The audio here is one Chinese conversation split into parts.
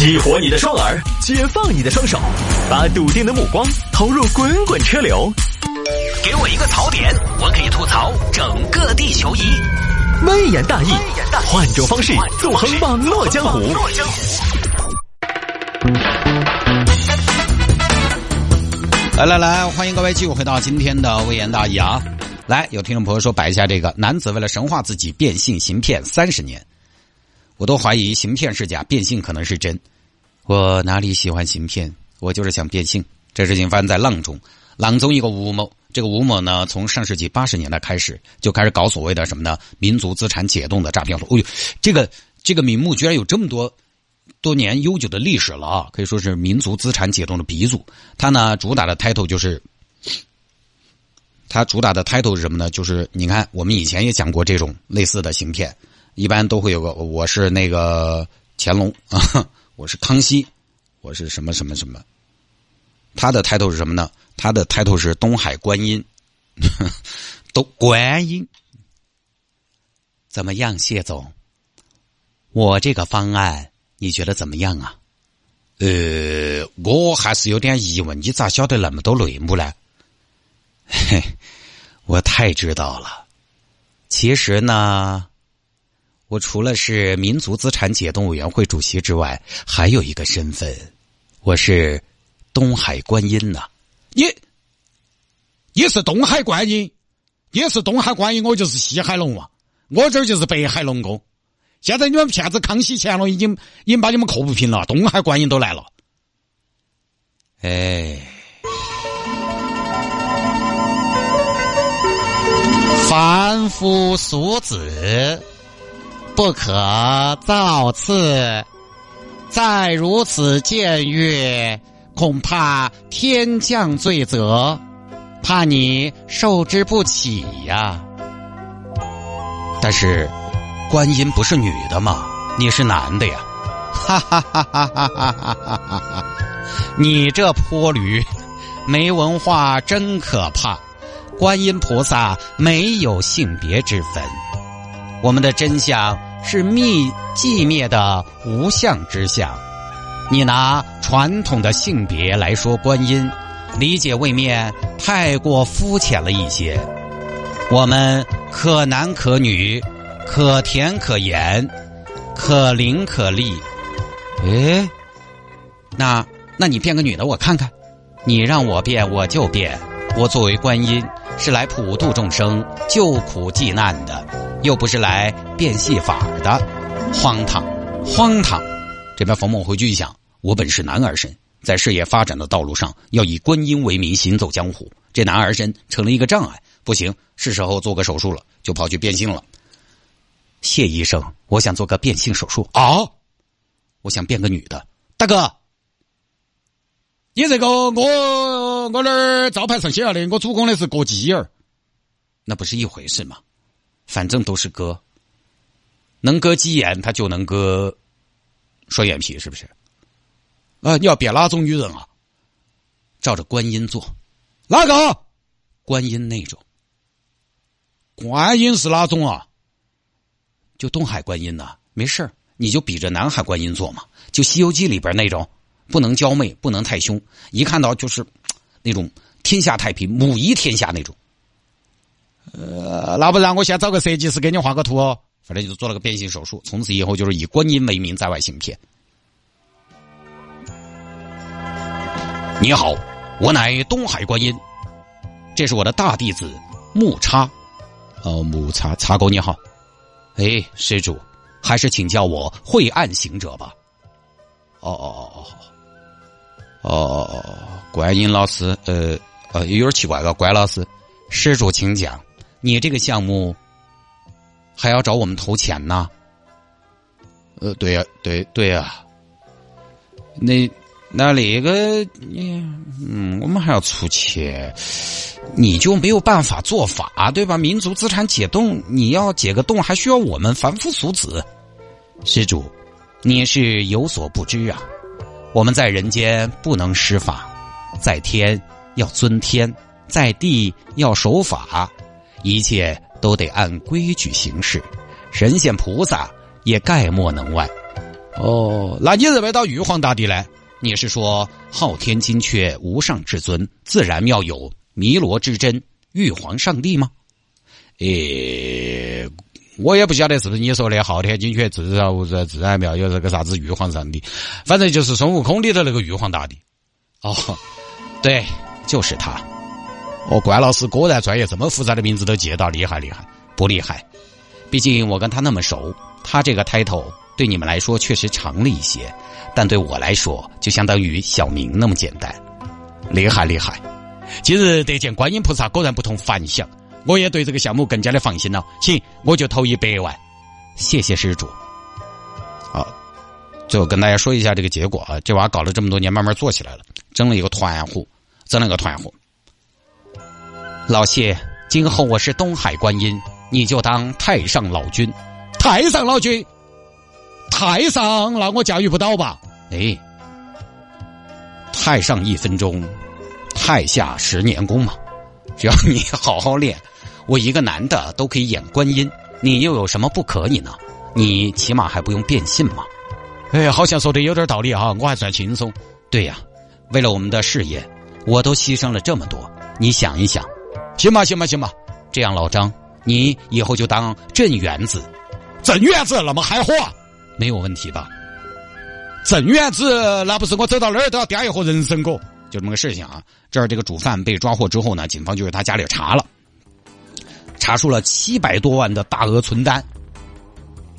激活你的双耳，解放你的双手，把笃定的目光投入滚滚车流。给我一个槽点，我可以吐槽整个地球仪。微言大义，换种方式纵横网络江湖。来来来，欢迎各位继续回到今天的微言大义啊！来，有听众朋友说摆一下这个男子为了神化自己变性行骗三十年。我都怀疑行骗是假，变性可能是真。我哪里喜欢行骗？我就是想变性。这事情发生在阆中，阆中一个吴某，这个吴某呢，从上世纪八十年代开始就开始搞所谓的什么呢？民族资产解冻的诈骗。哦呦，这个这个名目居然有这么多多年悠久的历史了啊！可以说是民族资产解冻的鼻祖。他呢，主打的 title 就是，他主打的 title 是什么呢？就是你看，我们以前也讲过这种类似的行骗。一般都会有个，我是那个乾隆啊，我是康熙，我是什么什么什么。他的 title 是什么呢？他的 title 是东海观音，都观音。怎么样，谢总？我这个方案你觉得怎么样啊？呃，我还是有点疑问，你咋晓得那么多内幕呢？嘿，我太知道了。其实呢。我除了是民族资产解冻委员会主席之外，还有一个身份，我是东海观音呐。你，你是东海观音，你是东海观音，我就是西海龙王，我这儿就是北海龙宫。现在你们骗子康熙、乾隆已经已经把你们扣不平了，东海观音都来了。哎，凡夫俗子。不可造次，再如此僭越，恐怕天降罪责，怕你受之不起呀。但是，观音不是女的吗？你是男的呀！哈哈哈哈哈哈哈哈哈！你这泼驴，没文化真可怕。观音菩萨没有性别之分，我们的真相。是灭寂灭的无相之相，你拿传统的性别来说观音，理解未免太过肤浅了一些。我们可男可女，可甜可盐，可伶可俐。哎，那那你变个女的我看看，你让我变我就变。我作为观音，是来普度众生、救苦济难的，又不是来变戏法的，荒唐，荒唐！这边冯某回去一想，我本是男儿身，在事业发展的道路上，要以观音为名行走江湖，这男儿身成了一个障碍，不行，是时候做个手术了，就跑去变性了。谢医生，我想做个变性手术啊，我想变个女的，大哥。你这个我我那儿招牌上写了的，我主攻的是割鸡儿，那不是一回事吗？反正都是割，能割鸡眼，他就能割双眼皮，是不是？啊，你要变哪种女人啊？照着观音做，哪个？观音那种。观音是哪种啊？就东海观音呐，没事你就比着南海观音做嘛，就《西游记》里边那种。不能娇媚，不能太凶，一看到就是那种天下太平、母仪天下那种。呃，那不然我先找个设计师给你画个图哦。反正就做了个变性手术，从此以后就是以观音为名在外行骗。你好，我乃东海观音，这是我的大弟子木叉。哦，木叉叉哥你好。哎，施主，还是请叫我晦暗行者吧。哦哦哦哦。哦，观音老师，呃呃，有点奇怪了，关老师，施主请讲，你这个项目还要找我们投钱呢？呃，对呀，对对呀，那那那个，你嗯，我们还要出钱，你就没有办法做法对吧？民族资产解冻，你要解个冻，还需要我们凡夫俗子。施主，你是有所不知啊。我们在人间不能施法，在天要尊天，在地要守法，一切都得按规矩行事。神仙菩萨也概莫能外。哦，那你认为到玉皇大帝呢？你是说昊天金阙无上至尊，自然妙有弥罗之真玉皇上帝吗？诶，我也不晓得是不是你说的昊天金阙自然无自然妙有这个啥子玉皇上帝，反正就是孙悟空里头那个玉皇大帝。哦，对，就是他。哦，关老师果然专业，这么复杂的名字都记得到，厉害厉害。不厉害，毕竟我跟他那么熟，他这个 title 对你们来说确实长了一些。但对我来说，就相当于小明那么简单，厉害厉害！今日得见观音菩萨，果然不同凡响，我也对这个项目更加的放心了。行，我就投一百万，谢谢施主。好，最后跟大家说一下这个结果啊，这娃搞了这么多年，慢慢做起来了，整了一个团伙，整了个团伙。老谢，今后我是东海观音，你就当太上老君。太上老君。太上，那我驾驭不到吧？哎，太上一分钟，太下十年功嘛。只要你好好练，我一个男的都可以演观音，你又有什么不可以呢？你起码还不用变性嘛。哎，好像说的有点道理啊，我还算轻松。对呀，为了我们的事业，我都牺牲了这么多，你想一想。行吧，行吧，行吧。这样，老张，你以后就当镇元子。镇元子那么嗨火？没有问题吧？镇元子，那不是我走到哪儿都要掂一盒人参果，就这么个事情啊！这儿这个主犯被抓获之后呢，警方就是他家里查了，查出了七百多万的大额存单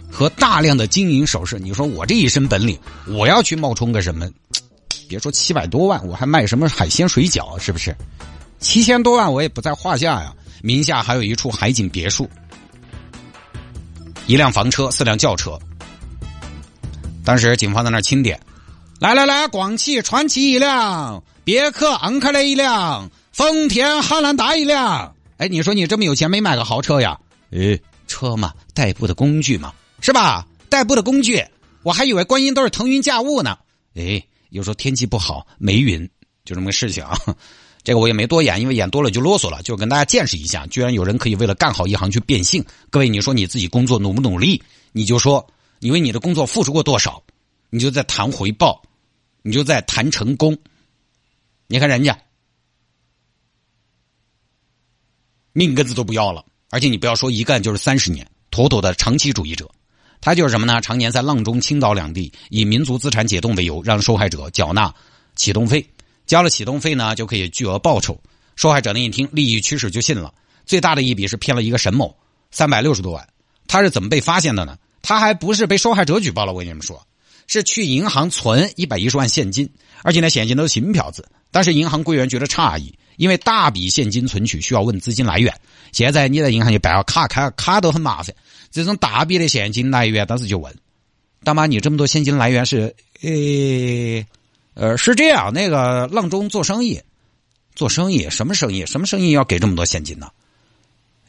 和大量的金银首饰。你说我这一身本领，我要去冒充个什么？别说七百多万，我还卖什么海鲜水饺？是不是？七千多万我也不在话下呀！名下还有一处海景别墅，一辆房车，四辆轿车。当时警方在那儿清点，来来来，广汽传祺一辆，别克昂科雷一辆，丰田汉兰达一辆。哎，你说你这么有钱，没买个豪车呀？哎，车嘛，代步的工具嘛，是吧？代步的工具，我还以为观音都是腾云驾雾呢。哎，有时候天气不好，没云，就这么个事情啊。这个我也没多演，因为演多了就啰嗦了，就跟大家见识一下，居然有人可以为了干好一行去变性。各位，你说你自己工作努不努力？你就说。你为你的工作付出过多少，你就在谈回报，你就在谈成功。你看人家命根子都不要了，而且你不要说一干就是三十年，妥妥的长期主义者。他就是什么呢？常年在阆中、青岛两地以民族资产解冻为由，让受害者缴纳启动费，交了启动费呢就可以巨额报酬。受害者呢一听利益驱使就信了。最大的一笔是骗了一个沈某三百六十多万。他是怎么被发现的呢？他还不是被受害者举报了，我跟你们说，是去银行存一百一十万现金，而且呢现金都是新票子。但是银行柜员觉得诧异，因为大笔现金存取需要问资金来源。现在你在银行去办个卡，开卡都很麻烦。这种大笔的现金来源，当时就问大妈：“你这么多现金来源是？呃，呃，是这样，那个阆中做生意，做生意什么生意？什么生意要给这么多现金呢？”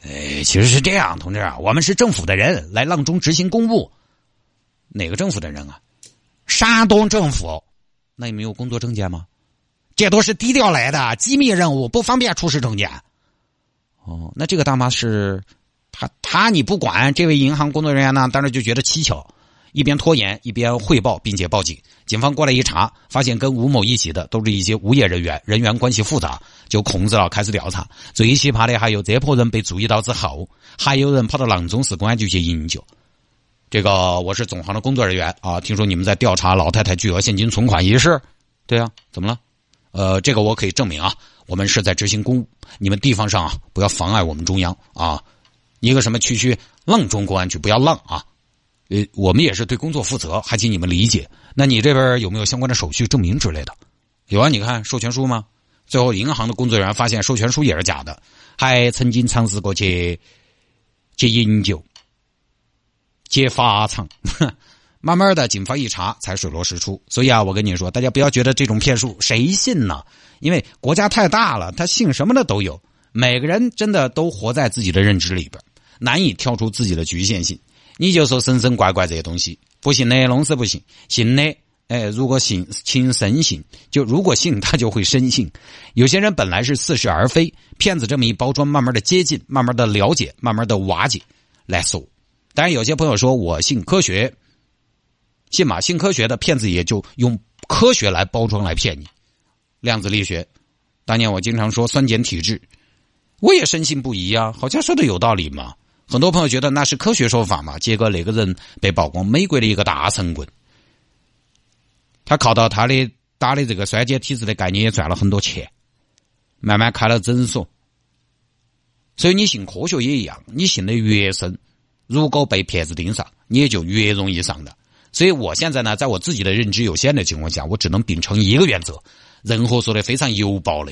哎，其实是这样，同志啊，我们是政府的人来阆中执行公务。哪个政府的人啊？山东政府。那你没有工作证件吗？这都是低调来的机密任务，不方便出示证件。哦，那这个大妈是，他他你不管，这位银行工作人员呢，当时就觉得蹊跷。一边拖延一边汇报，并且报警。警方过来一查，发现跟吴某一起的都是一些无业人员，人员关系复杂，就控制了，开始调查。最奇葩的还有这伙人被注意到之后，还有人跑到阆中市公安局去营救。这个我是总行的工作人员啊，听说你们在调查老太太巨额现金存款一事。对啊，怎么了？呃，这个我可以证明啊，我们是在执行公务，你们地方上啊不要妨碍我们中央啊。一个什么区区浪中公安局不要浪啊。呃，我们也是对工作负责，还请你们理解。那你这边有没有相关的手续证明之类的？有啊，你看授权书吗？最后银行的工作人员发现授权书也是假的，还曾经尝试过去去营救、去罚场。慢慢的，警方一查才水落石出。所以啊，我跟你说，大家不要觉得这种骗术谁信呢？因为国家太大了，他信什么的都有。每个人真的都活在自己的认知里边，难以跳出自己的局限性。你就说神神怪怪这些东西，不信的弄是不信，信的，哎，如果信，请深信，就如果信，他就会深信。有些人本来是似是而非，骗子这么一包装，慢慢的接近，慢慢的了解，慢慢的瓦解来搜。当然，有些朋友说我信科学，信嘛？信科学的骗子也就用科学来包装来骗你。量子力学，当年我经常说酸碱体质，我也深信不疑啊，好像说的有道理嘛。很多朋友觉得那是科学说法嘛，结果那个人被曝光，美国的一个大神棍，他靠到他的打的这个酸碱体质的概念也赚了很多钱，慢慢开了诊所。所以你信科学也一样，你信的越深，如果被骗子盯上，你也就越容易上当。所以我现在呢，在我自己的认知有限的情况下，我只能秉承一个原则：任何说的非常油爆的、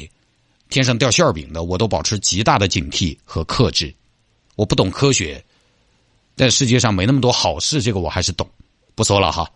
天上掉馅饼的，我都保持极大的警惕和克制。我不懂科学，但世界上没那么多好事，这个我还是懂。不说了哈。